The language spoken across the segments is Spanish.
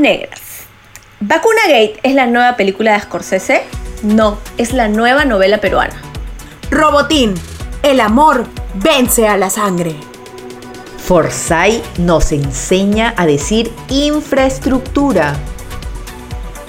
Negras. ¿Vacuna Gate es la nueva película de Scorsese? No, es la nueva novela peruana. Robotín, el amor vence a la sangre. Forsyth nos enseña a decir infraestructura.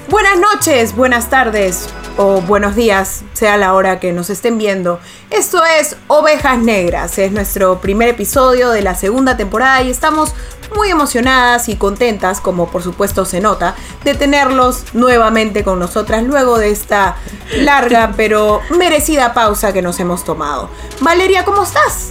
Buenas noches, buenas tardes o buenos días, sea la hora que nos estén viendo. Esto es Ovejas Negras, es nuestro primer episodio de la segunda temporada y estamos muy emocionadas y contentas, como por supuesto se nota, de tenerlos nuevamente con nosotras luego de esta larga pero merecida pausa que nos hemos tomado. Valeria, ¿cómo estás?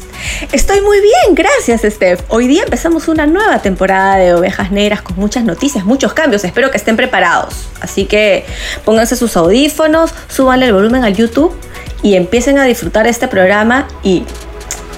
Estoy muy bien, gracias Steph. Hoy día empezamos una nueva temporada de Ovejas Negras con muchas noticias, muchos cambios. Espero que estén preparados. Así que pónganse sus audífonos, súbanle el volumen al YouTube y empiecen a disfrutar este programa y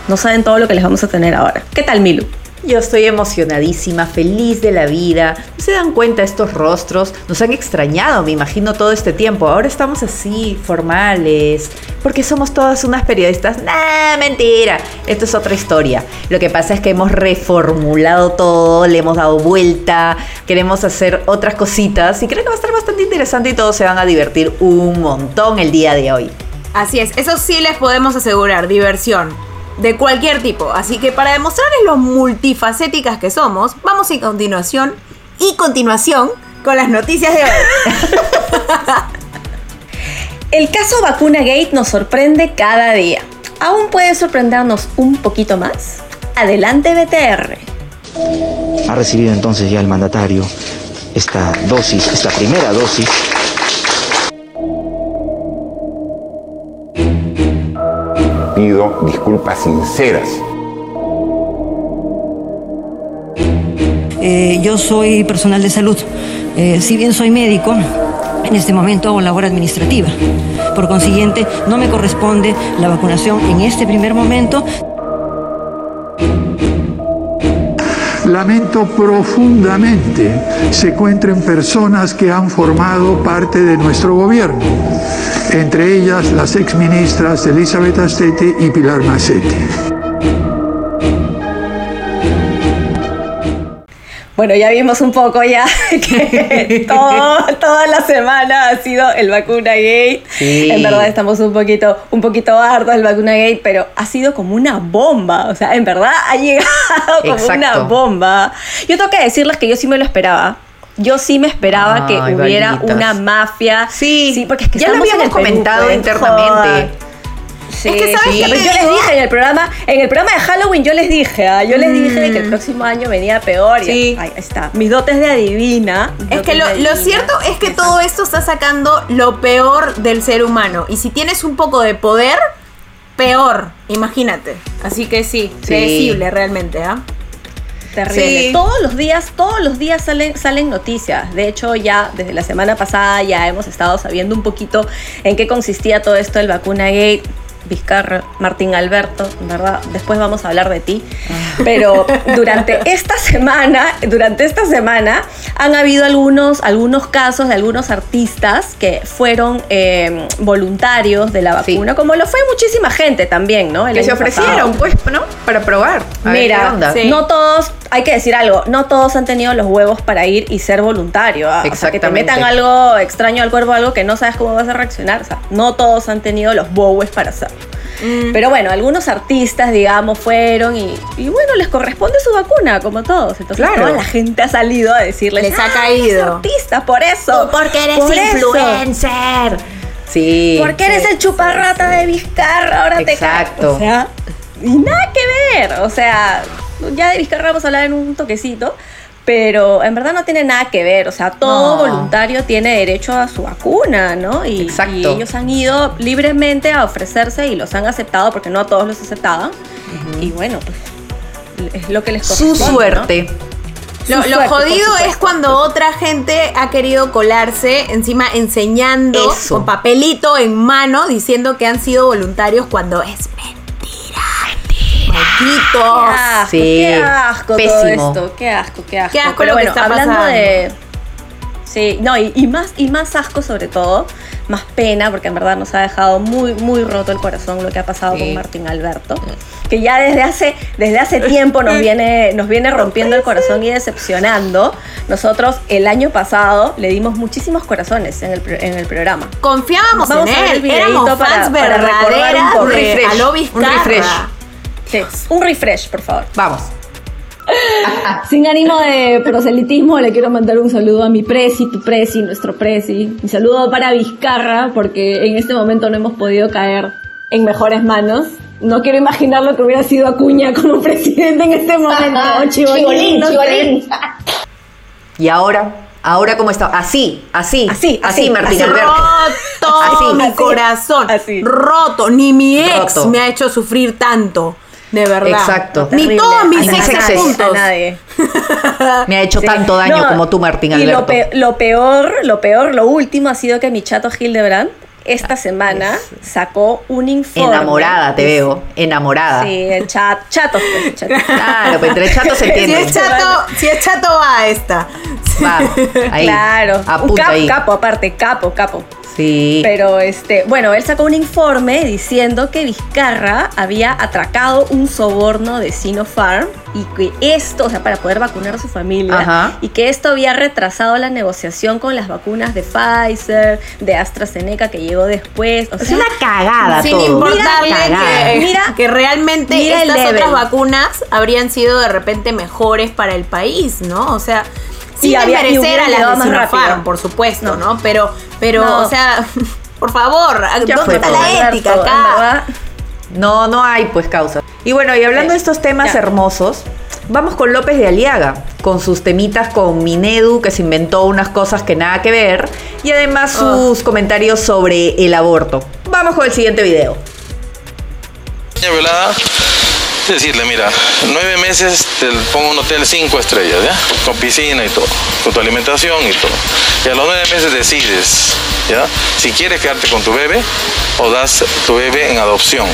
no saben todo lo que les vamos a tener ahora. ¿Qué tal, Milu? Yo estoy emocionadísima, feliz de la vida. ¿No se dan cuenta estos rostros? Nos han extrañado, me imagino, todo este tiempo. Ahora estamos así, formales, porque somos todas unas periodistas. ¡Nah, mentira! Esto es otra historia. Lo que pasa es que hemos reformulado todo, le hemos dado vuelta, queremos hacer otras cositas y creo que va a estar bastante interesante y todos se van a divertir un montón el día de hoy. Así es, eso sí les podemos asegurar, diversión de cualquier tipo. Así que para demostrarles lo multifacéticas que somos, vamos a continuación y continuación con las noticias de hoy. El caso Vacuna Gate nos sorprende cada día. ¿Aún puede sorprendernos un poquito más? Adelante BTR. Ha recibido entonces ya el mandatario esta dosis, esta primera dosis pido disculpas sinceras. Eh, yo soy personal de salud. Eh, si bien soy médico, en este momento hago labor administrativa. Por consiguiente, no me corresponde la vacunación en este primer momento. Lamento profundamente se encuentren personas que han formado parte de nuestro gobierno entre ellas las exministras Elizabeth Astete y Pilar Macetti. Bueno, ya vimos un poco ya que toda la semana ha sido el vacuna gate. En verdad estamos un poquito, un poquito hartos del vacuna gate, pero ha sido como una bomba. O sea, en verdad ha llegado como una bomba. Yo tengo que decirles que yo sí me lo esperaba yo sí me esperaba que hubiera una mafia. Sí, sí porque es que ya lo habíamos comentado pues, internamente. Sí, es que sabes que yo les dije en el programa, en el programa de Halloween yo les dije, ¿ah? yo les dije que el mm. próximo año venía peor. Y ahí está. Mis dotes de adivina. Es que lo, cierto es que todo esto está sacando lo peor del ser humano. Y si tienes un poco de poder, peor. Imagínate. Así que sí, predecible realmente, ¿ah? Terrible. Todos los días, todos los días salen, salen noticias. De hecho, ya desde la semana pasada ya hemos estado sabiendo un poquito en qué consistía todo esto del vacuna gate. Vizcarra, Martín Alberto, ¿verdad? Después vamos a hablar de ti. Ah. Pero durante esta semana, durante esta semana han habido algunos, algunos casos de algunos artistas que fueron eh, voluntarios de la vacuna, como lo fue muchísima gente también, ¿no? que se ofrecieron, pues, ¿no? Para probar. Mira, no todos, hay que decir algo, no todos han tenido los huevos para ir y ser voluntario. ¿ah? O sea, que te metan algo extraño al cuerpo, algo que no sabes cómo vas a reaccionar. O sea, no todos han tenido los bowes para hacerlo. Mm. Pero bueno, algunos artistas, digamos, fueron y, bueno, les corresponde su vacuna, como todos. Entonces toda la gente ha salido a decirles, les ha ah, caído. artista, por eso. porque eres influencer. Sí. Porque eres el chuparrata de Vizcarra, ahora te Exacto. O sea, y nada que ver. O sea, ya de Vizcarra vamos a hablar en un toquecito pero en verdad no tiene nada que ver, o sea, todo voluntario tiene derecho a su vacuna, ¿no? Y, ellos han ido libremente a ofrecerse y los han aceptado porque no todos los aceptaban. Y bueno, pues es lo que les corresponde. Su suerte. Lo, jodido es cuando otra gente ha querido colarse encima enseñando con papelito en mano diciendo que han sido voluntarios cuando es Qué asco, qué asco todo esto. Qué asco, qué asco. Qué asco Pero bueno, hablando de. Sí, no, y, y más, y más asco sobre todo, más pena, porque en verdad nos ha dejado muy, muy roto el corazón lo que ha pasado Sí. con Martín Alberto, que ya desde hace, desde hace tiempo nos viene, nos viene rompiendo el corazón y decepcionando. Nosotros el año pasado le dimos muchísimos corazones en el, en el programa. Confiábamos Vamos en a ver el él. videíto Éramos para- fans para recordar un verdaderas de Refresh, un refresh. Sí, un refresh, por favor. Vamos. Sin ánimo de proselitismo, le quiero mandar un saludo a mi presi, tu presi, nuestro presi. Mi saludo para Vizcarra, porque en este momento no hemos podido caer en mejores manos. No quiero imaginar lo que hubiera sido Acuña como presidente en este momento. Chibolín, no sé. Y ahora, ahora cómo está, así, así, Así, así, así, Martín así. Alberto. Roto Así. mi Así. corazón. Así. Roto. Ni mi ex Roto. me ha hecho sufrir tanto. De verdad. Exacto. Ni todos mis exes juntos. A nadie. Me ha hecho Sí. tanto daño No, como tú, Martín Y Alberto. lo, pe- lo peor, lo peor, lo último ha sido que mi chato Hildebrand esta semana sacó un informe. Enamorada te veo, enamorada. Sí, el chat, chato, pues, chato. Claro, pues entre chatos se Si entiende. es chato, si es chato va a esta. Va, ahí. Claro, un Apunta capo, ahí. capo aparte, capo, capo. Sí. Pero este, bueno, él sacó un informe diciendo que Vizcarra había atracado un soborno de Sinopharm y que esto, o sea, para poder vacunar a su familia, Ajá. y que esto había retrasado la negociación con las vacunas de Pfizer, de AstraZeneca que llegó después. O es sea, una cagada Sin todo. importarle cagada. que, Mira- que realmente mira estas otras vacunas habrían sido de repente mejores para el país, ¿no? O sea, sin Y había- y desmerecer a las de Sinopharm, por supuesto, No. ¿no? Pero, pero, No. o sea, por favor, ¿dónde fue está la ética acá? No, no hay pues causa. Y bueno, y hablando de estos temas Ya. hermosos, vamos con López de Aliaga, con sus temitas con Minedu, que se inventó unas cosas que nada que ver, y además sus comentarios sobre el aborto. Vamos con el siguiente video. Violada, decirle, mira, nueve meses te pongo un hotel cinco estrellas, ¿ya? Con piscina y todo, con tu alimentación y todo. Y a los nueve meses decides, ¿ya? Si quieres quedarte con tu bebé o das tu bebé en adopción.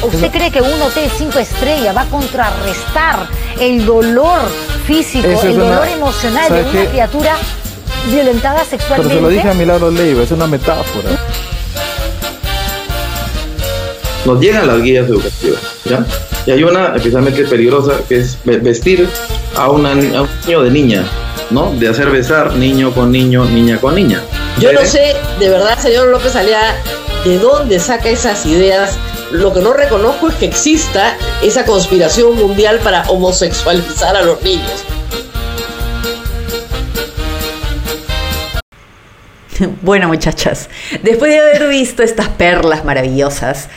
¿Usted cree que un hotel cinco estrellas va a contrarrestar el dolor físico, es el dolor una- emocional de ¿sabe una qué? criatura violentada Pero sexualmente? se lo dije a Milagro Leiva, es una metáfora. Nos llegan las guías educativas, ¿ya? Y hay una especialmente peligrosa que es ve- vestir a, una, a un niño de niña, ¿no? De hacer besar niño con niño, niña con niña. Yo no sé, de verdad, señor López Aliaga, de dónde saca esas ideas. Lo que no reconozco es que exista esa conspiración mundial para homosexualizar a los niños. Bueno, muchachas, después de haber visto estas perlas maravillosas,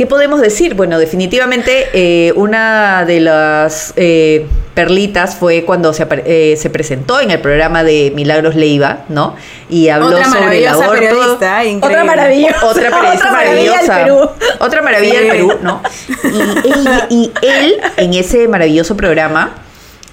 ¿qué podemos decir? Bueno, definitivamente eh, una de las eh, perlitas fue cuando se, apare- eh, se presentó en el programa de Milagros Leiva, ¿no? Y habló Otra sobre el maravillosa aborto. periodista, increíble. Otra maravillosa. Otra periodista Otra maravilla del maravillosa. Perú. Otra maravilla del Perú, ¿no? Y él, en ese maravilloso programa,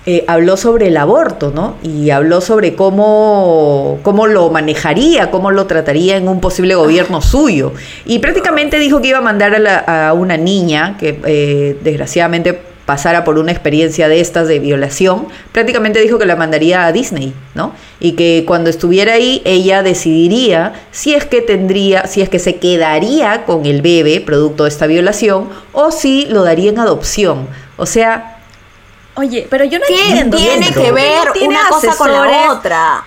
eh, habló sobre el aborto, ¿no? Y habló sobre cómo, cómo lo manejaría, cómo lo trataría en un posible gobierno suyo. Y prácticamente dijo que iba a mandar a, la- a una niña que eh, desgraciadamente pasara por una experiencia de estas de violación, prácticamente dijo que la mandaría a Disney, ¿no? Y que cuando estuviera ahí ella decidiría si es que tendría, si es que se quedaría con el bebé producto de esta violación o si lo daría en adopción. O sea, Oye, pero yo no ¿Qué entiendo. tiene que ver tiene una cosa con la otra?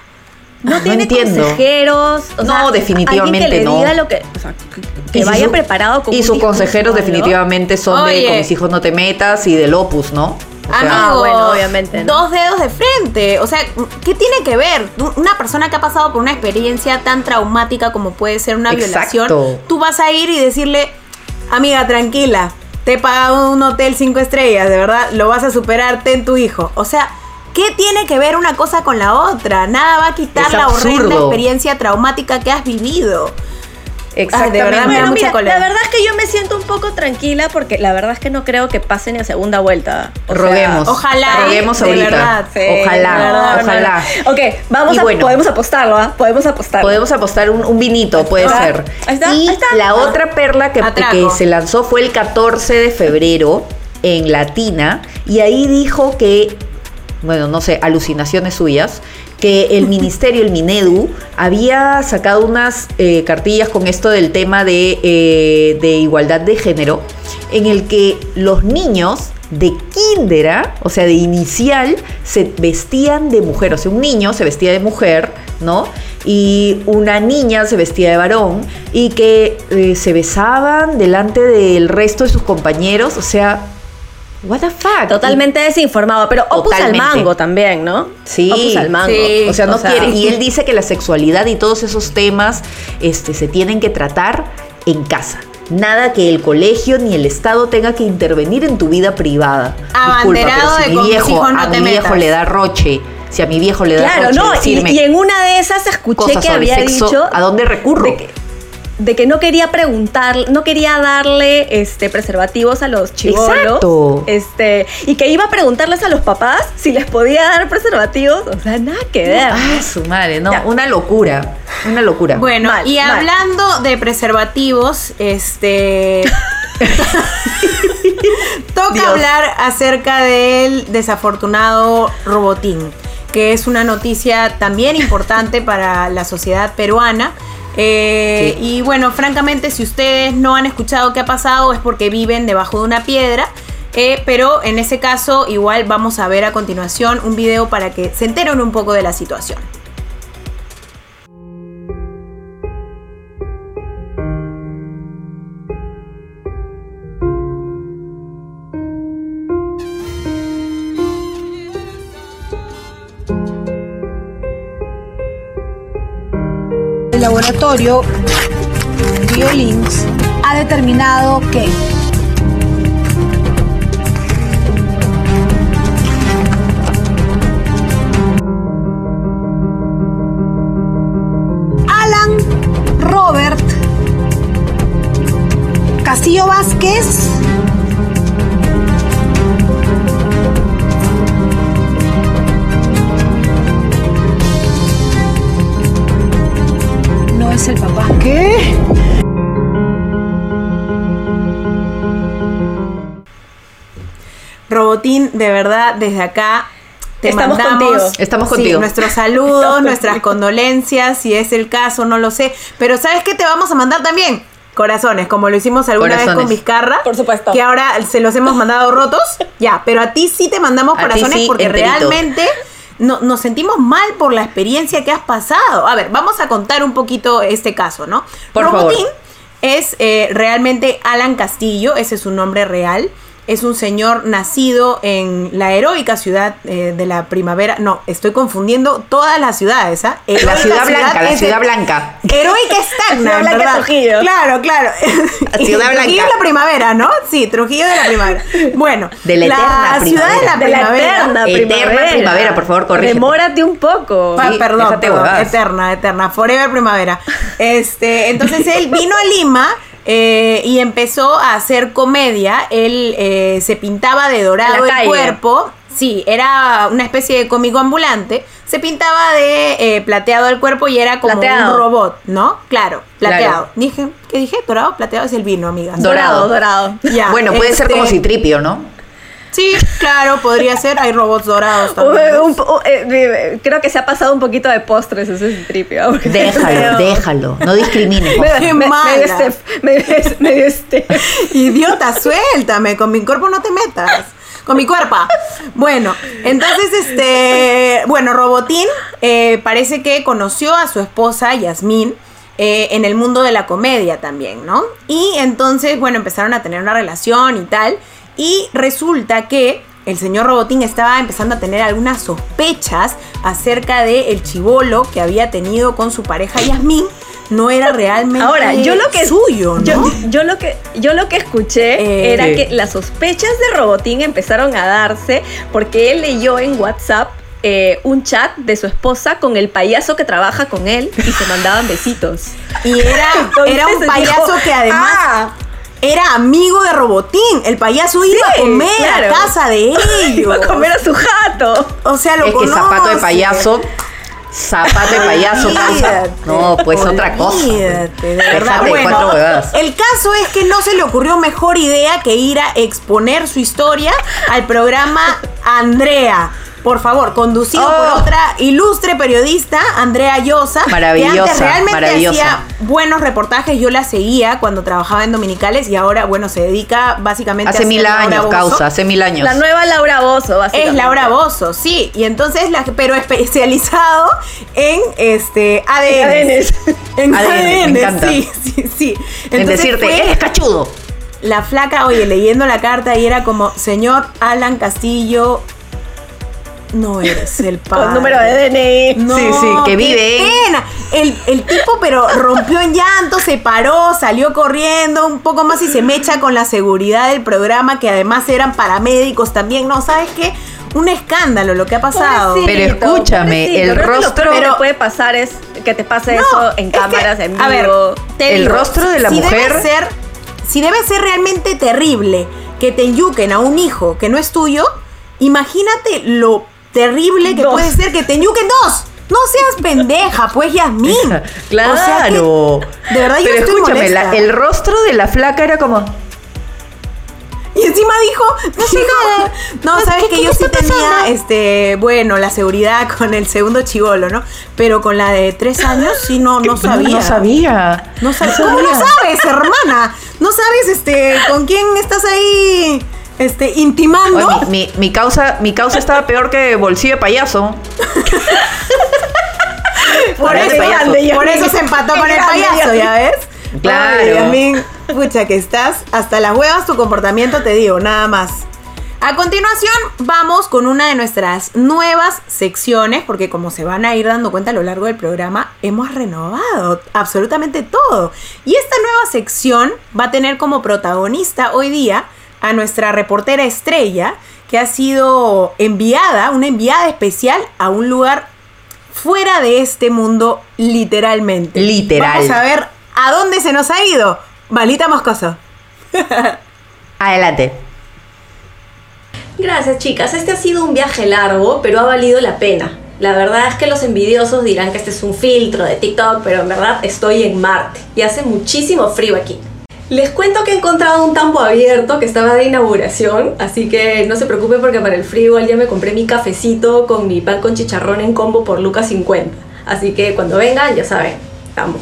No, no tiene entiendo. consejeros. o No, sea, definitivamente que le no. diga lo que, o sea, que, que Y vaya su- preparado con Y sus consejeros ¿no? definitivamente son de con mis hijos no te metas y del opus, ¿no? O sea, Amigo, Ah, bueno, obviamente, ¿no? Dos dedos de frente. O sea, ¿qué tiene que ver? Una persona que ha pasado por una experiencia tan traumática como puede ser una Exacto. violación, tú vas a ir y decirle, amiga, tranquila, te he pagado un hotel cinco estrellas, de verdad, lo vas a superar, ten tu hijo. O sea, ¿qué tiene que ver una cosa con la otra? Nada va a quitar Es la horrenda experiencia traumática que has vivido. Exactamente. de verdad me da Bueno, mucha mira, cólera. la verdad es que yo me siento un poco tranquila porque la verdad es que no creo que pase ni a segunda vuelta. O sea, Roguemos. ojalá, Roguemos de ahorita. verdad, sí, ojalá, verdad, ojalá. no. Ok, vamos Y a, bueno. podemos apostarlo, ¿ah? Podemos apostarlo. Podemos apostar un, un vinito, puede ser. Ahí está, y ahí está. la Ah. otra perla que, que se lanzó fue el 14 de febrero en Latina y ahí dijo que bueno, no sé, alucinaciones suyas, que el ministerio, el Minedu, había sacado unas eh, cartillas con esto del tema de, eh, de igualdad de género, en el que los niños de kindera, o sea, de inicial, se vestían de mujer. O sea, un niño se vestía de mujer, ¿no? Y una niña se vestía de varón y que eh, se besaban delante del resto de sus compañeros. O sea, what the fuck. Totalmente desinformado, pero opus al Totalmente. mango también, ¿no? Sí, Opus al mango. sí. o sea, no quiere. Y él dice que la sexualidad y todos esos temas este, se tienen que tratar en casa. Nada que el colegio ni el Estado tenga que intervenir en tu vida privada. Abanderado Disculpa, pero de si mi con mis viejo, no a te mi viejo metas. le da roche, si a mi viejo le da Claro, roche no, y, en una de esas escuché cosas que había sexo, dicho ¿a dónde recurro? de que, de que no quería preguntar, no quería darle este preservativos a los chivolos. Exacto. Este, y que iba a preguntarles a los papás si les podía dar preservativos, o sea, nada que ver. Ah, su madre, no, una locura, una locura. Bueno, Mal, y mal. hablando de preservativos, este. Toca Dios. hablar acerca del desafortunado Robotín, que es una noticia también importante para la sociedad peruana. Eh, Y bueno, francamente, si ustedes no han escuchado qué ha pasado, es porque viven debajo de una piedra. Eh, pero en ese caso, igual vamos a ver a continuación un video para que se enteren un poco de la situación. El laboratorio BioLinks ha determinado que Alan Robert Castillo Vázquez verdad, desde acá te Estamos mandamos contigo. Estamos sí, contigo. nuestros saludos, Estamos nuestras contigo. condolencias, si es el caso, no lo sé. Pero ¿sabes qué te vamos a mandar también? Corazones, como lo hicimos alguna vez con Corazones. Vizcarra. Por supuesto. Que ahora se los hemos mandado rotos. Ya, pero a ti sí te mandamos A corazones sí, porque enterito. realmente no- nos sentimos mal por la experiencia que has pasado. A ver, vamos a contar un poquito este caso, ¿no? Por Robotín favor. es eh, realmente Alan Castillo, ese es su nombre real. Es un señor nacido en la heroica ciudad eh, de la primavera. No, estoy confundiendo todas las ciudades, ¿ah? la ciudad blanca, la ciudad de- blanca. Heroica es Tacna, Ciudad en Blanca. Trujillo. Claro, claro. La ciudad Trujillo blanca. es la primavera, ¿no? Sí, Trujillo de la primavera. Bueno, De la eterna ciudad de la primavera. De la primavera. eterna Eterna primavera. primavera, por favor, corrígete. Demórate un poco. Ah, Sí, perdón, perdón, eterna, eterna, forever primavera. Este, entonces él vino a Lima eh, y empezó a hacer comedia. Él eh, se pintaba de dorado el cuerpo. Sí, era una especie de cómico ambulante. Se pintaba de eh, plateado el cuerpo y era como Plateado. un robot, ¿no? Claro, plateado. Claro. Dije, ¿qué dije? Dorado, plateado es el vino, amiga. Dorado. dorado. Ya, bueno, puede ser este, como Citripio, ¿no? Sí, claro, podría ser. Hay robots dorados también. Un- un po- eh, eh, creo que se ha pasado un poquito de postres ese tripio. Déjalo, déjalo. No discrimines. Qué Me- mala. medio este, medio, medio este. Idiota, suéltame, con mi cuerpo no te metas. Con mi cuerpo. Bueno, entonces, este, bueno, Robotín eh, parece que conoció a su esposa, Yasmín, eh, en el mundo de la comedia también, ¿no? Y entonces, bueno, empezaron a tener una relación y tal. Y resulta que el señor Robotín estaba empezando a tener algunas sospechas acerca de el chivolo que había tenido con su pareja Yasmín. No era realmente Ahora, yo lo que suyo, ¿no? yo, yo lo que yo lo que escuché Eh, era Sí. que las sospechas de Robotín empezaron a darse porque él leyó en WhatsApp eh, un chat de su esposa con el payaso que trabaja con él y se mandaban besitos. Y era, Entonces era un dijo, payaso que además "Ah". Era amigo de Robotín. El payaso iba a comer claro. a casa de ellos. Iba a comer a su jato. O sea, lo Es que zapato de payaso. Zapato de payaso. Olvídate, No, pues otra cosa. de verdad. de Bueno, el caso es que no se le ocurrió mejor idea que ir a exponer su historia al programa Andrea. Por favor, conducido Oh. por otra ilustre periodista, Andrea Llosa, que Maravillosa, antes realmente maravillosa. hacía buenos reportajes, yo la seguía cuando trabajaba en Dominicales y ahora, bueno, se dedica básicamente a Hace mil Laura años, causa, hace mil años. La nueva Laura Bozo, básicamente. Es Laura Bozo, sí. Y entonces, la, pero especializado en este ADN. En ADN, ADN, me encanta. sí, sí, sí. en Entonces decirte, fue eres cachudo. La flaca, oye, leyendo la carta y era como, señor Alan Castillo, no eres el padre. Con número de DNI. No, Sí, sí, que vive en- pena. El, el tipo, pero rompió en llanto, se paró, salió corriendo un poco más y se mecha con la seguridad del programa, que además eran paramédicos también. No, ¿sabes qué? Un escándalo lo que ha pasado. Pero escúchame, Pobrecito, el Lo rostro- que Pero- puede pasar es que te pase No, eso en es que, cámaras, en vivo. a ver, te El digo, rostro de la si mujer- Debe ser, si debe ser realmente terrible que te enyuquen a un hijo que no es tuyo, imagínate lo terrible que Dos. puede ser que te enyuquen dos. No seas pendeja, pues Yasmín. Claro. O sea que, de verdad yo Pero estoy escúchame, la- el rostro de la flaca era como. Y encima dijo, no sé nada. No, sabes que yo sí tenía, este, bueno, la seguridad con el segundo chivolo, ¿no? Pero con la de tres años sí no, no sabía. No sabía. No sabes. No ¿Cómo no sabía. sabes, hermana? No sabes, este, con quién estás ahí, este, intimando. Oye, mi, mi- mi causa, mi causa estaba peor que bolsillo de payaso. por, eso, payaso. por eso se empató con el payaso. ¿ya ves? Claro. Ay, pucha, que estás hasta las huevas tu comportamiento, te digo, nada más. A continuación, vamos con una de nuestras nuevas secciones, porque como se van a ir dando cuenta a lo largo del programa, hemos renovado absolutamente todo. Y esta nueva sección va a tener como protagonista hoy día a nuestra reportera estrella, que ha sido enviada, una enviada especial a un lugar fuera de este mundo, literalmente. Literal. Vamos a ver a dónde se nos ha ido. Balita Moscoso. Adelante. Gracias chicas, este ha sido un viaje largo, pero ha valido la pena. La verdad es que los envidiosos dirán que este es un filtro de TikTok, pero en verdad estoy en Marte y hace muchísimo frío aquí. Les cuento que he encontrado un tambo abierto que estaba de inauguración, así que no se preocupen porque para el frío igual ya me compré mi cafecito con mi pan con chicharrón en combo por Lucas 50. Así que cuando vengan, ya saben, tambo.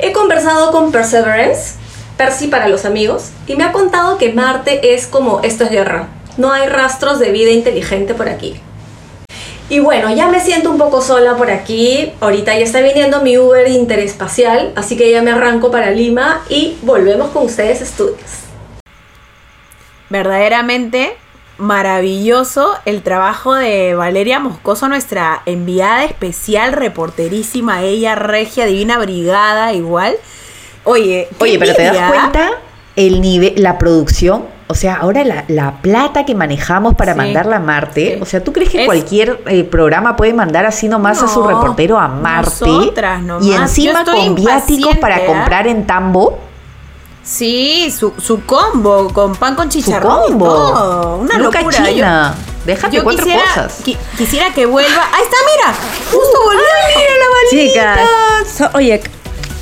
He conversado con Perseverance, Percy para los amigos, y me ha contado que Marte es como esto es guerra. No hay rastros de vida inteligente por aquí. Y bueno, ya me siento un poco sola por aquí. Ahorita ya está viniendo mi Uber interespacial, así que ya me arranco para Lima y volvemos con ustedes estudios. Verdaderamente maravilloso el trabajo de Valeria Moscoso, nuestra enviada especial, reporterísima, ella, regia, divina brigada, igual. Oye, Oye, pero te das envidia. cuenta el nivel, la producción. O sea, ahora la, la plata que manejamos para Sí, mandarla a Marte. sí. O sea, ¿tú crees que Es- cualquier eh, programa puede mandar así nomás a su reportero a Marte? nomás. Y encima con viáticos para ¿ah? comprar en Tambo. Sí, su, su combo, con pan con Su chicharrón. y combo. todo. Una Luca locura. Yo- China. Déjate Yo cuatro quisiera, cosas. qui- quisiera que vuelva. Ahí está, mira. Justo volvió. mira la Chicas, so- oye,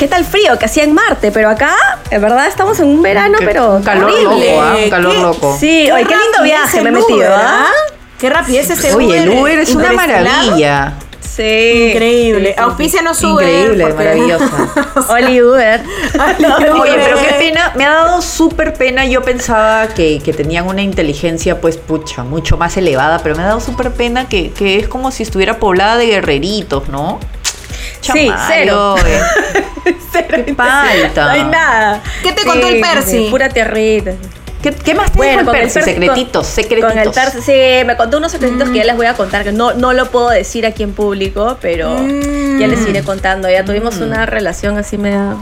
¿qué tal frío que hacía en Marte? Pero acá, en verdad, estamos en un verano, Qué- pero un calor horrible. loco, ¿ah? Un calor ¿Qué? loco. Sí, oye, qué lindo viaje me he metido, Uber, ¿ah? Qué rapidez ese Oye, el Uber es una interestelar. maravilla. Sí. Increíble. Auspícianos Uber. Increíble, porque- maravillosa. Oli Uber. Oye, pero qué pena, me ha dado súper pena. Yo pensaba que, que tenían una inteligencia, pues, pucha, mucho más elevada, pero me ha dado súper pena que, que es como si estuviera poblada de guerreritos, ¿no? Sí, Chamayo, cero. eh. ¿Qué falta? No hay nada. ¿Qué te contó el Percy? Pura tierrita. ¿Qué, qué más te Bueno, dijo el Percy? Percy, Secretitos, con- secretitos. Con el Percy, sí, me contó unos secretitos que ya les voy a contar, que no, no lo puedo decir aquí en público, pero ya les iré contando. Ya tuvimos una relación así media...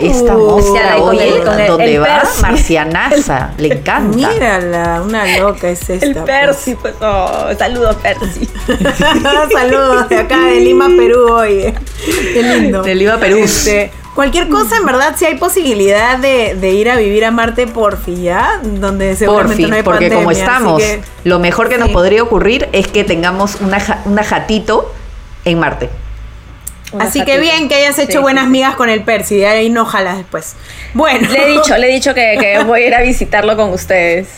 Esta Uh, mosca, oye, el- con el- ¿dónde el va? Percy. Marcianaza, le encanta. Mírala, una loca es esta. El pues. Percy, pues, oh, saludos Percy. Saludos de acá de Lima, Perú, oye. Qué lindo. De Lima, Perú. Este, cualquier cosa, en verdad, si hay posibilidad de, de ir a vivir a Marte, porfi, ¿ya? Donde seguramente Porfi, no hay porque como pandemia, estamos, que- lo mejor que nos podría ocurrir es que tengamos una, ja- una jatito en Marte. Así que bien que hayas hecho Sí, buenas sí, migas con el Percy, de ahí no jalas después. Bueno. Le he dicho, le he dicho que, que voy a ir a visitarlo con ustedes.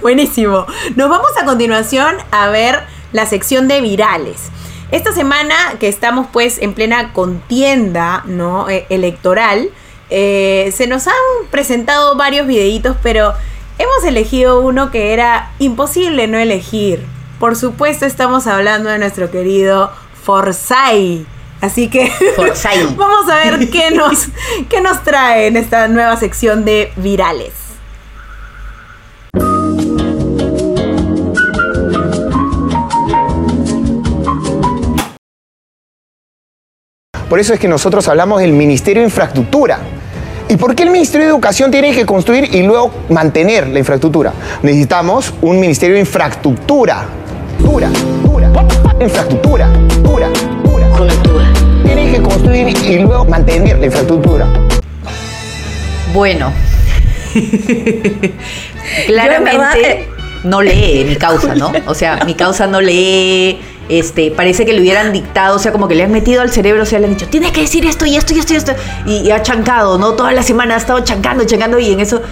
Buenísimo. Nos vamos a continuación a ver la sección de virales. Esta semana que estamos pues en plena contienda ¿no? Eh, electoral, eh, se nos han presentado varios videitos, pero hemos elegido uno que era imposible no elegir. Por supuesto estamos hablando de nuestro querido Forsyth. Así que vamos a ver qué nos, qué nos trae en esta nueva sección de virales. Por eso es que nosotros hablamos del Ministerio de Infraestructura. ¿Y por qué el Ministerio de Educación tiene que construir y luego mantener la infraestructura? Necesitamos un Ministerio de Infraestructura. Dura, dura. Infraestructura, dura, dura. Tiene que construir y luego mantener la infraestructura. Bueno. Claramente verdad, eh, no lee mi causa, ¿no? O sea, mi causa no lee. Este, parece que le hubieran dictado, o sea, como que le han metido al cerebro, o sea, le han dicho, tienes que decir esto y esto y esto y esto. Y, y ha chancado, ¿no? Toda la semana ha estado chancando, chancando, y en eso,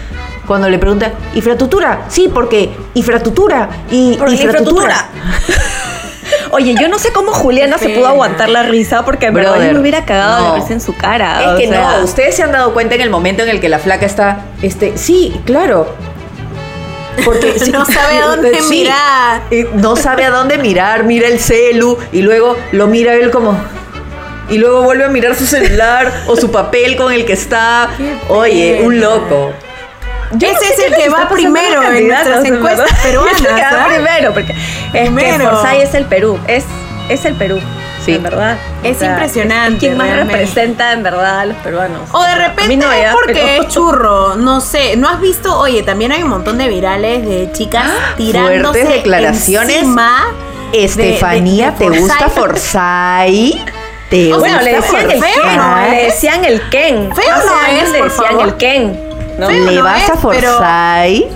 cuando le pregunta, ¿infraestructura? Sí, porque infraestructura. Y Porque infraestructura. Oye, yo no sé cómo Juliana se pudo aguantar la risa porque en verdad yo me hubiera cagado no. de risa en su cara. Es o que sea. no, ustedes se han dado cuenta en el momento en el que la flaca está, este, sí, claro. Porque No sabe a dónde mirar. y No sabe a dónde mirar, mira el celu y luego lo mira él como y luego vuelve a mirar su celular o su papel con el que está. Oye, un loco. Yo no Ese sé es el que va primero en nuestras en encuestas peruanas, Yo creo que va ¿ah? primero, porque es que Primero. Forsyth es el Perú, es, es el Perú. Sí, en verdad. Es impresionante, Es quien más realmente. representa en verdad a los peruanos. O de repente no, es porque pero- es churro, no sé. ¿No has visto? Oye, también hay un montón de virales de chicas tirándose Fuertes declaraciones. encima de- Estefanía, de- de ¿te gusta Forsyth. ¿Te Bueno, gusta le decían el Ken, no le es. decían el Ken. Feo no es, le decían el Ken. ¿No? ¿Le no vas es, a pero- Forsyth?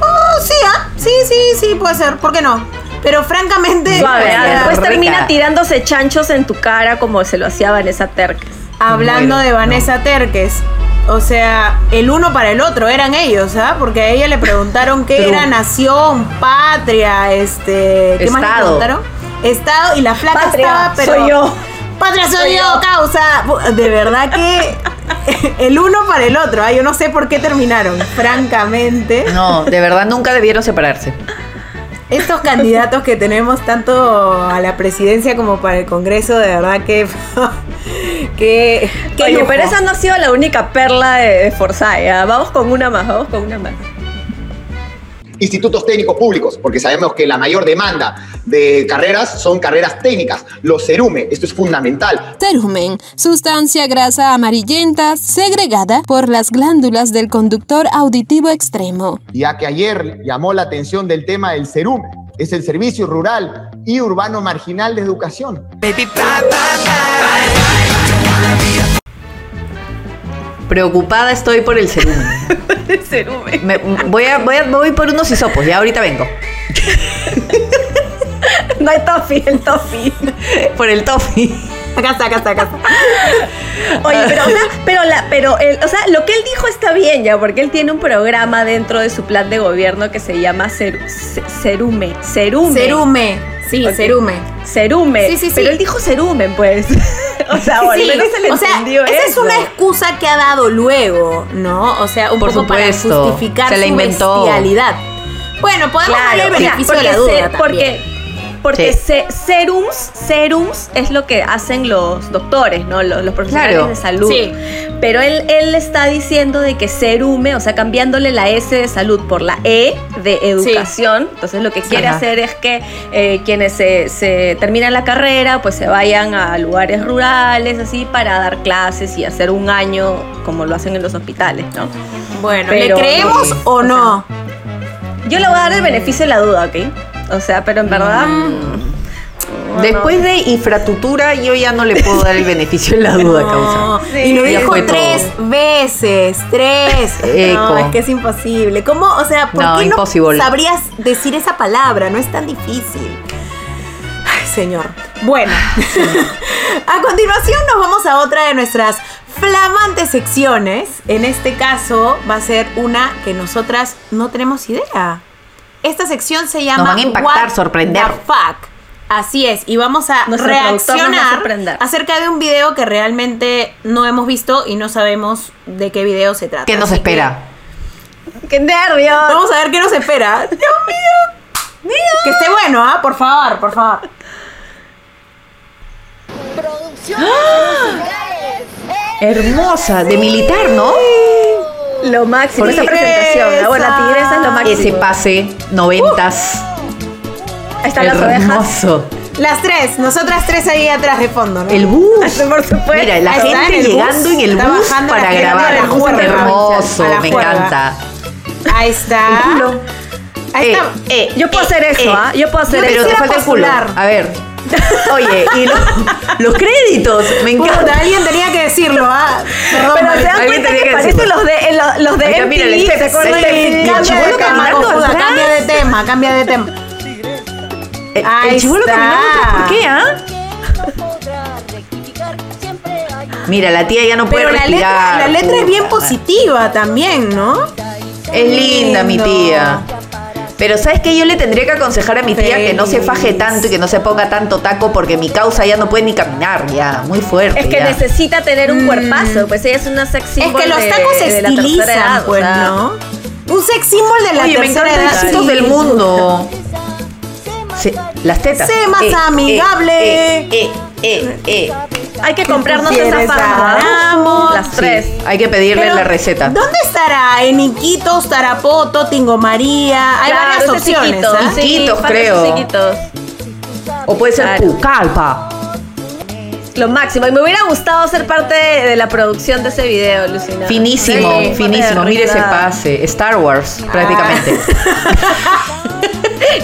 Oh, sí, ah, sí, sí, sí, puede ser. ¿Por qué no? Pero francamente, Suave, después rica. termina tirándose chanchos en tu cara como se lo hacía Vanessa Terques. hablando de Vanessa Terques. O sea, el uno para el otro eran ellos, ¿ah? Porque a ella le preguntaron qué True. era nación, patria, este. ¿Qué más le Estado. preguntaron? Estado y la flaca Patria, estaba, pero. soy yo. Patria soy, Soy yo, yo. causa. De verdad que el uno para el otro, ¿ah? Yo no sé por qué terminaron, francamente. No, de verdad nunca debieron separarse. Estos candidatos que tenemos tanto a la presidencia como para el Congreso, de verdad que. que, que Oye, pero esa no ha sido la única perla de, de Forsyth. ¿ah? Vamos con una más, vamos con una más. Institutos técnicos públicos, porque sabemos que la mayor demanda de carreras son carreras técnicas, los CERUME, esto es fundamental. Cerumen, sustancia grasa amarillenta segregada por las glándulas del conductor auditivo extremo. Ya que ayer llamó la atención del tema del CERUME, es el Servicio Rural y Urbano Marginal de Educación. Preocupada estoy por el cerumen. Me- voy, a, voy, a- voy por unos hisopos, ya ahorita vengo. No hay toffee, el toffee. Por el toffee. Acá está, acá está, acá está. Oye, pero, o sea, pero, la, pero el- o sea, lo que él dijo está bien ya, porque él tiene un programa dentro de su plan de gobierno que se llama Ceru- Ce- Cerume. Cerume. Cerume. Sí, Ok. cerume. Cerume. Sí, sí, sí. Pero él dijo cerumen, pues. o sea, Sí, al menos se le o sea, entendió esa es una excusa que ha dado luego, ¿no? O sea, un Por poco supuesto, para justificar se la su inventó. bestialidad. Bueno, podemos darle el Claro, beneficio de la duda se- también. porque porque Sí. se- serums, serums es lo que hacen los doctores, ¿no? Los, los profesionales Claro. de salud. Sí. Pero él, él está diciendo de que serume, o sea, cambiándole la S de salud por la E de educación. Entonces lo que quiere Ajá. hacer es que eh, quienes se, se terminan la carrera, pues se vayan a lugares rurales, así, para dar clases y hacer un año como lo hacen en los hospitales, ¿no? Bueno, Pero- ¿le creemos o no? Yo le voy a dar el beneficio de la duda, ¿ok? O sea, pero en verdad... Mm. Después de infraestructura, yo ya no le puedo dar el beneficio de la duda, causa. y lo dijo tres veces, tres. No, es que es imposible. ¿Cómo? O sea, ¿por No, qué imposible. no sabrías decir esa palabra? No es tan difícil. Ay, señor. Bueno, a continuación nos vamos a otra de nuestras flamantes secciones. En este caso va a ser una que nosotras no tenemos idea. Esta sección se llama Nos van a impactar, What sorprender. the fuck. Así es, y vamos a Nuestro a reaccionar sorprender. acerca de un video que realmente no hemos visto y no sabemos de qué video se trata. ¿Qué nos Así que espera? ¡Qué nervios! Vamos a ver qué nos espera. Dios mío. Que esté bueno, ¿ah? Por favor, por favor. Hermosa, de militar, ¿no? Lo máximo, Por esa eso- presentación. Bueno, la tigresa es lo máximo. Ese pase, noventas. Ahí están las ovejas. Hermoso. Las tres, nosotras tres ahí atrás de fondo, ¿no? El bus. Por supuesto. Mira, la Ahí está, gente en el bus. llegando en el Está bus para grabar. la juerga, Hermoso, la me juerga. encanta. Ahí está. Ahí Eh, está. eh, Yo puedo hacer eso, eh, ¿ah? Yo puedo hacer yo Pero eso. te quisiera falta el culo. A ver. Oye, y lo- los créditos, me encanta. Puta, alguien tenía que decirlo, ¿ah? Perdón, Pero se dan cuenta que que parecen los de, eh, los, los de mira, el MTV, ¿se acuerdan? el el Cambia de chibolo tema, caminando cojuda, atrás. cambia de tema, cambia de tema. El, Ahí el chibolo está. caminando atrás, ¿por qué, ah? Mira, la tía ya no puede Pero la letra, la letra es bien positiva también, ¿no? Es linda mi tía. Pero ¿sabes qué? Yo le tendría que aconsejar a mi tía que no se faje tanto y que no se ponga tanto taco porque mi causa ya no puede ni caminar, ya, muy fuerte. Es que ya. necesita tener un cuerpazo, pues ella es una sex Es que los de- tacos de estilizan, edad, pues. ¿no? Un sex symbol de la Oye, me tercera encantan edad. los hitos Sí. del mundo. Se- las tetas. Sé más amigable. Eh, eh, eh, eh. Hay que comprarnos ¿Quieres esa farda. hagamos? Las tres. Sí, hay que pedirle Pero, la receta. ¿Dónde estará? En Iquitos, Tarapoto, Tingo María. Hay Claro, varias opciones. ¿ah? Iquitos, faltan creo. O puede ser Claro. Pucallpa. Lo máximo. Y me hubiera gustado ser parte de, de la producción de ese video, Lucina. Finísimo, Sí, finísimo. Mire ese pase. Star Wars, prácticamente.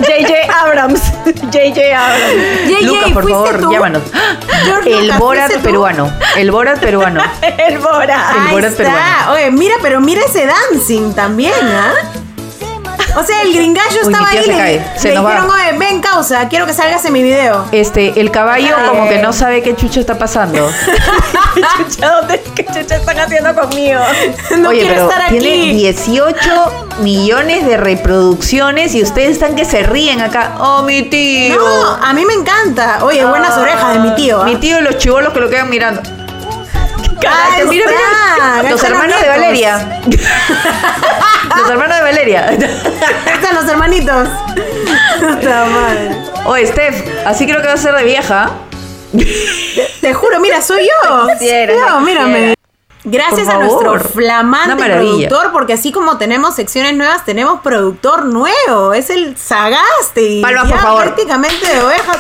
JJ Abrams. JJ Abrams. JJ, Lucas, por ¿fuiste favor, tú? llámanos. George El Lucas, Borat peruano. El Borat peruano. El Bora. El Borat peruano. Oye, mira, pero mira ese dancing también, ¿ah? O sea, el gringallo Uy, estaba ahí. se le, cae. Se le nos va. dijeron, oye, ven causa, quiero que salgas en mi video. Este, el caballo Ay. como que no sabe qué chucho está pasando. Chucha, ¿dónde qué chucha están haciendo conmigo? No Oye, quiero pero estar tiene aquí. 18 millones de reproducciones y ustedes están que se ríen acá. Oh, mi tío. No, a mí me encanta. Oye, buenas Ah, orejas de mi tío. ¿ah? Mi tío y los chivolos que lo quedan mirando. Ahí mira, está, mira. Los hermanos de. Valeria. los hermanos de Valeria. Están los hermanitos. Puta madre. Oye, Steph, así creo que va a ser de vieja. Te juro, mira, soy yo. Quisiera, Soy yo, no mírame. Gracias a nuestro flamante productor, porque así como tenemos secciones nuevas, tenemos productor nuevo. Es el Sagaste. Palmas, por favor. Prácticamente de ovejas.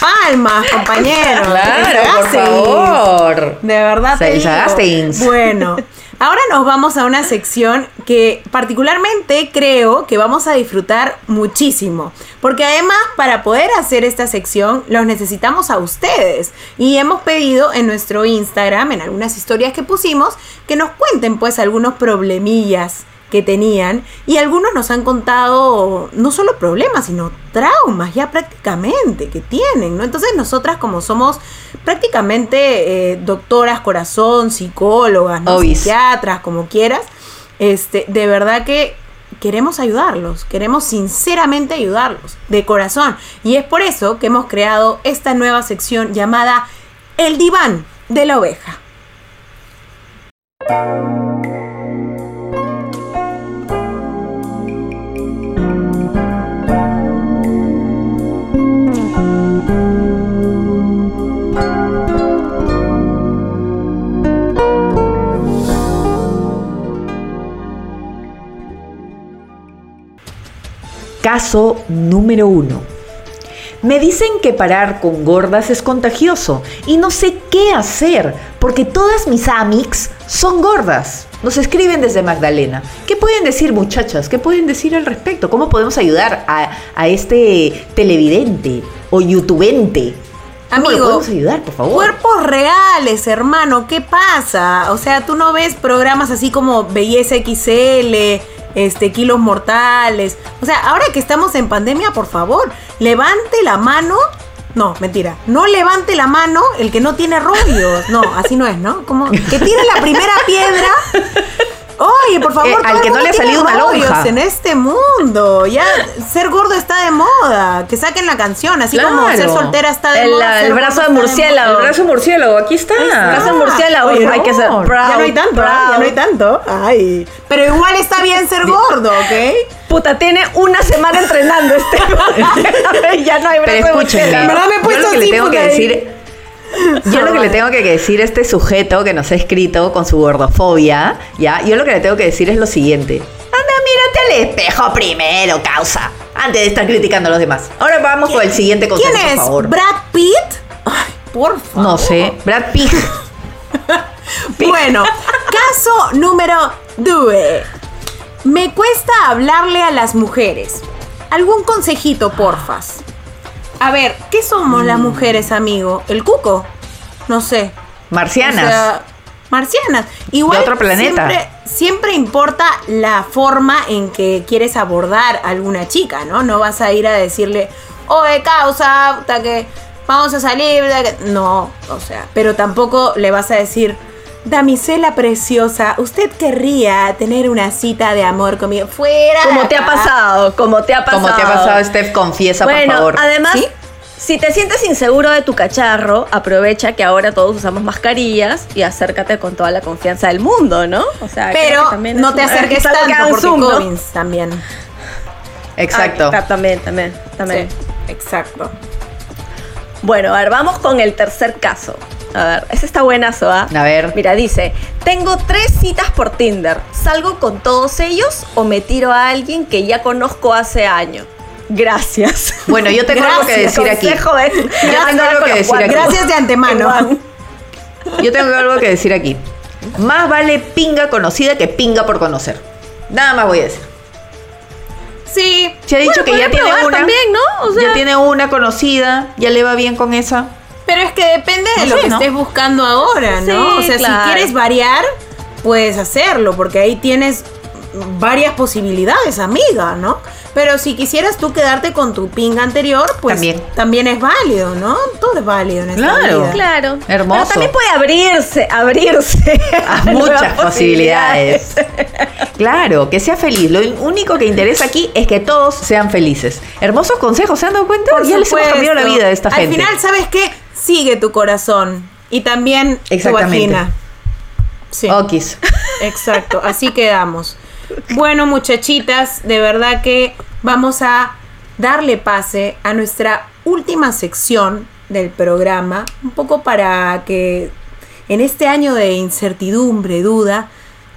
Palmas, compañeros. Claro, por favor. De verdad. Bueno, ahora nos vamos a una sección que particularmente creo que vamos a disfrutar muchísimo. Porque además, para poder hacer esta sección, los necesitamos a ustedes. Y hemos pedido en nuestro Instagram, en algunas historias que pusimos, que nos cuenten pues algunos problemillas que tenían y algunos nos han contado no solo problemas, sino traumas ya prácticamente que tienen, ¿no? Entonces nosotras como somos prácticamente eh, doctoras corazón, psicólogas, ¿no? Psiquiatras, como quieras, este, de verdad que queremos ayudarlos, queremos sinceramente ayudarlos, de corazón. Y es por eso que hemos creado esta nueva sección llamada El diván de la oveja. Caso número uno. Me dicen que parar con gordas es contagioso y no sé qué hacer porque todas mis amics son gordas. Nos escriben desde Magdalena. ¿Qué pueden decir muchachas? ¿Qué pueden decir al respecto? ¿Cómo podemos ayudar a, a este televidente o youtubente? ¿Cómo le Amigo, podemos ayudar, por favor? Cuerpos reales, hermano, ¿qué pasa? O sea, tú no ves programas así como Belleza XL, este, Kilos Mortales. O sea, ahora que estamos en pandemia, por favor, levante la mano No, mentira. No levante la mano el que no tiene rollos. No, así no es, ¿no? Como que tire la primera piedra. Oye, por favor, Eh, al todo que el no le ha salido una lonja. en este mundo. Ya ser gordo está de moda. Que saquen la canción, así como ser soltera está de El- moda. el brazo de murciélago. El brazo de murciélago, aquí está. brazo de murciélago, Oye, hay que ser no, proud, Ya no hay tanto, ¿eh? ya no hay tanto. Ay. Pero igual está bien ser gordo, ¿ok? Puta, tiene una semana entrenando este. ya no hay brazo Pero de escúchenme, murciélago. verdad me he yo lo que le tengo que puta, ahí. decir, yo lo que le tengo que decir a este sujeto que nos ha escrito con su gordofobia, ya, yo lo que le tengo que decir es lo siguiente. Anda, mírate al espejo primero, causa, antes de estar criticando a los demás. Ahora vamos con el siguiente consejo, ¿Quién es? por favor. ¿Brad Pitt? Ay, por favor. No sé, Brad Pitt. Bueno, caso número 2. Me cuesta hablarle a las mujeres. ¿Algún consejito, porfas? A ver, ¿qué somos las mujeres, amigo? ¿El cuco? No sé. Marcianas. O sea, marcianas. Igual De otro planeta. Siempre, siempre importa la forma en que quieres abordar a alguna chica, ¿no? No vas a ir a decirle, oye, causa, que vamos a salir. puta, que-". No, o sea, pero tampoco le vas a decir, damisela preciosa, usted querría tener una cita de amor conmigo. Fuera. de Como te ha acá". pasado, como te ha pasado. Como te ha pasado, Steph, confiesa, bueno, por favor. además, ¿Sí? si te sientes inseguro de tu cacharro, aprovecha que ahora todos usamos mascarillas y acércate con toda la confianza del mundo, ¿no? O sea, Pero que también no te un- acerques tanto porque Zoom, ¿no? Collins también. Exacto. Ah, también, también, también. Sí, exacto. Bueno, a ver, vamos con el tercer caso. A ver, ese está buenazo, ¿ah? A ver. Mira, dice, tengo tres citas por Tinder. ¿Salgo con todos ellos o me tiro a alguien que ya conozco hace años? Gracias. Bueno, yo tengo algo que decir aquí. Consejo es, Yo tengo algo que decir aquí. Gracias de antemano. Yo tengo algo que decir aquí. Más vale pinga conocida que pinga por conocer. Nada más voy a decir. Sí. Se ha dicho Bueno, que ya tiene una. también, ¿no? O sea- ya tiene una conocida, ya le va bien con esa. Pero es que depende de No lo sé, que ¿no? estés buscando ahora, ¿no? Sí, o sea, claro. si quieres variar, puedes hacerlo, porque ahí tienes varias posibilidades, amiga, ¿no? Pero si quisieras tú quedarte con tu pinga anterior, pues También. también, es válido, ¿no? Todo es válido en esta Claro. vida. Claro. Hermoso. Pero también puede abrirse, abrirse A muchas posibilidades. claro, que sea feliz. Lo único que interesa aquí es que todos sean felices. Hermosos consejos, ¿se han dado cuenta? Por ya les hemos cambiado la vida a esta Al gente. final, ¿sabes qué? Sigue tu corazón y también tu vagina. Sí. Okis. Exacto, así quedamos. Bueno, muchachitas, de verdad que vamos a darle pase a nuestra última sección del programa, un poco para que en este año de incertidumbre, duda,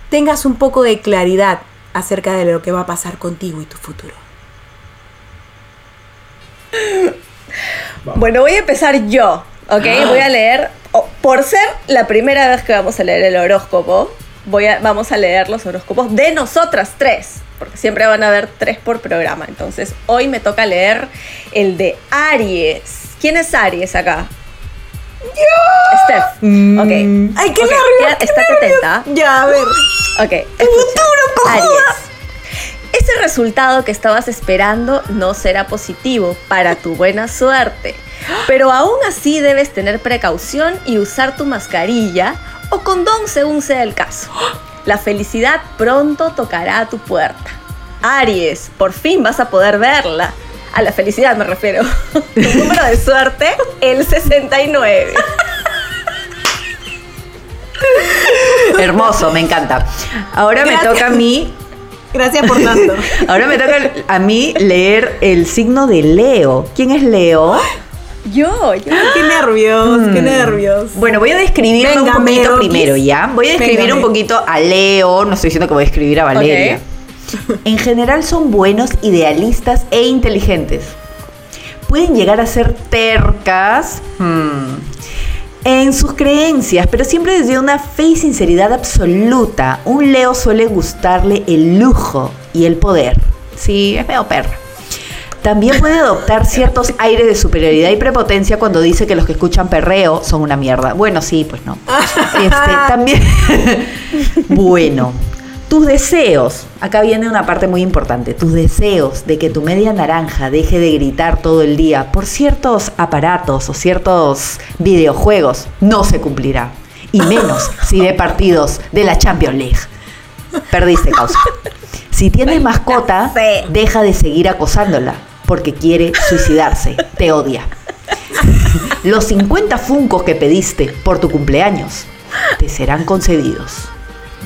tengas un poco de claridad acerca de lo que va a pasar contigo y tu futuro. Bueno, voy a empezar yo, ¿ok? Voy a leer, o- por ser la primera vez que vamos a leer el horóscopo, voy a, vamos a leer los horóscopos de nosotras tres, porque siempre van a haber tres por programa. Entonces, hoy me toca leer el de Aries. ¿Quién es Aries acá? ¡Yo! Steph. Ok. ¡Ay, qué Ok, nervios, ya, qué estate nervios! atenta. Ya, a ver. Ok, escucha. Aries. Ese resultado que estabas esperando no será positivo para tu buena suerte. Pero aún así debes tener precaución y usar tu mascarilla o condón según sea el caso. La felicidad pronto tocará a tu puerta. Aries, por fin vas a poder verla. A la felicidad me refiero. Tu número de suerte, el 69. Hermoso, me encanta. Ahora Gracias. me toca a mí. Gracias por tanto. Ahora me toca a mí leer el signo de Leo. ¿Quién es Leo? Yo, yo. Qué nervios, qué nervios. Bueno, voy a describirlo un poquito primero, ¿ya? Voy a describir Venga, un poquito a Leo, no estoy diciendo que voy a escribir a Valeria. En general son buenos, idealistas e inteligentes. Pueden llegar a ser tercas hmm, en sus creencias, pero siempre desde una fe y sinceridad absoluta. Un Leo suele gustarle el lujo y el poder. Sí, es medio perra. También puede adoptar ciertos aires de superioridad y prepotencia cuando dice que los que escuchan perreo son una mierda. Bueno, sí, pues no. Este, también. bueno. tus deseos, acá viene una parte muy importante, tus deseos de que tu media naranja deje de gritar todo el día por ciertos aparatos o ciertos videojuegos no se cumplirá. Y menos si ve partidos de la Champions League. Perdiste causa. Si tienes mascota, deja de seguir acosándola porque quiere suicidarse, te odia. Los 50 funcos que pediste por tu cumpleaños te serán concedidos.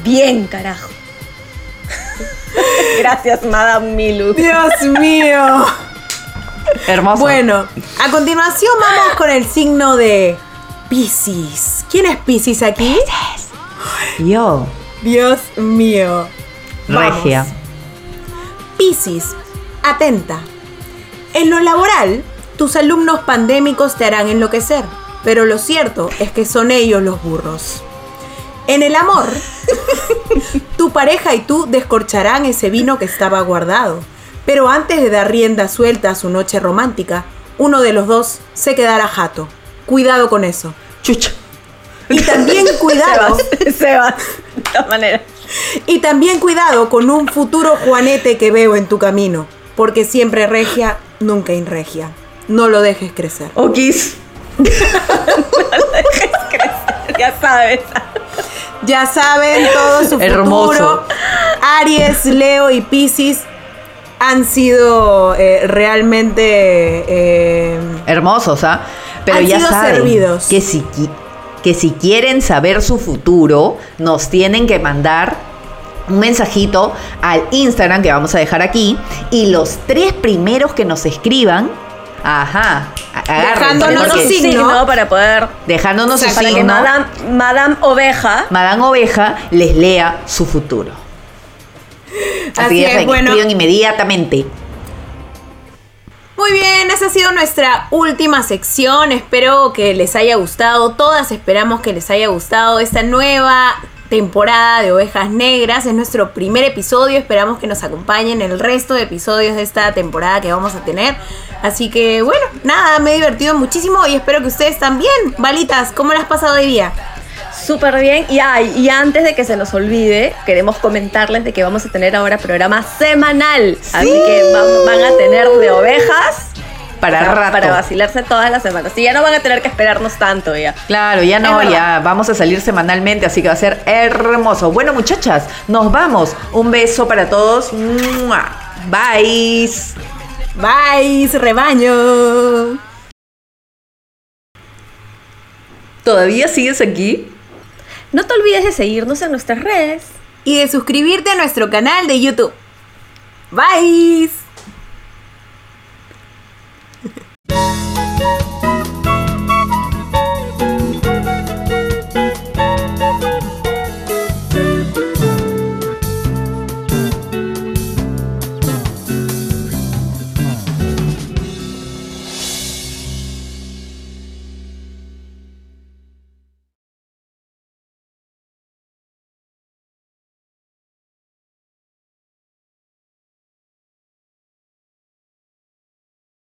Bien, carajo. Gracias, Madame Milu. Dios mío. Hermoso. Bueno, a continuación vamos con el signo de Piscis. ¿Quién es Piscis aquí? Yo. Dios mío. Vamos. Regia. Piscis, atenta. En lo laboral, tus alumnos pandémicos te harán enloquecer, pero lo cierto es que son ellos los burros. En el amor, tu pareja y tú descorcharán ese vino que estaba guardado, pero antes de dar rienda suelta a su noche romántica, uno de los dos se quedará jato. Cuidado con eso. Chucha. Y también cuidado. Sebas, de todas maneras. Y también cuidado con un futuro Juanete que veo en tu camino, porque siempre regia, nunca inregia. No lo dejes crecer. Okis. Ya sabes. Ya saben todo su Hermoso. futuro. Aries, Leo y Piscis han sido eh, realmente eh, Hermosos, ¿ah? Pero Han ya sido saben servidos. que si que si quieren saber su futuro, nos tienen que mandar un mensajito al Instagram que vamos a dejar aquí y los tres primeros que nos escriban, ajá, Dejándonos su signo. Para poder. dejándonos para que signo, Madame, Madame Oveja. Madame Oveja les lea su futuro. Así, Así que es, bueno. escriban inmediatamente. Muy bien, esa ha sido nuestra última sección. Espero que les haya gustado. Todas esperamos que les haya gustado esta nueva temporada de Ovejas Negras. Es nuestro primer episodio. Esperamos que nos acompañen el resto de episodios de esta temporada que vamos a tener. Así que bueno, nada, me he divertido muchísimo y espero que ustedes también. Balitas, ¿cómo las has pasado hoy día? Súper bien. Y, ay, y antes de que se nos olvide, queremos comentarles de que vamos a tener ahora programa semanal. Así que van, van a tener de ovejas Para rato. para vacilarse todas las semanas. Y ya no van a tener que esperarnos tanto ya. Claro, ya no, ya vamos a salir semanalmente, así que va a ser hermoso. Bueno, muchachas, nos vamos. Un beso para todos. Bye. Bye, rebaño. ¿Todavía sigues aquí? No te olvides de seguirnos en nuestras redes. Y de suscribirte a nuestro canal de YouTube. Bye. thank you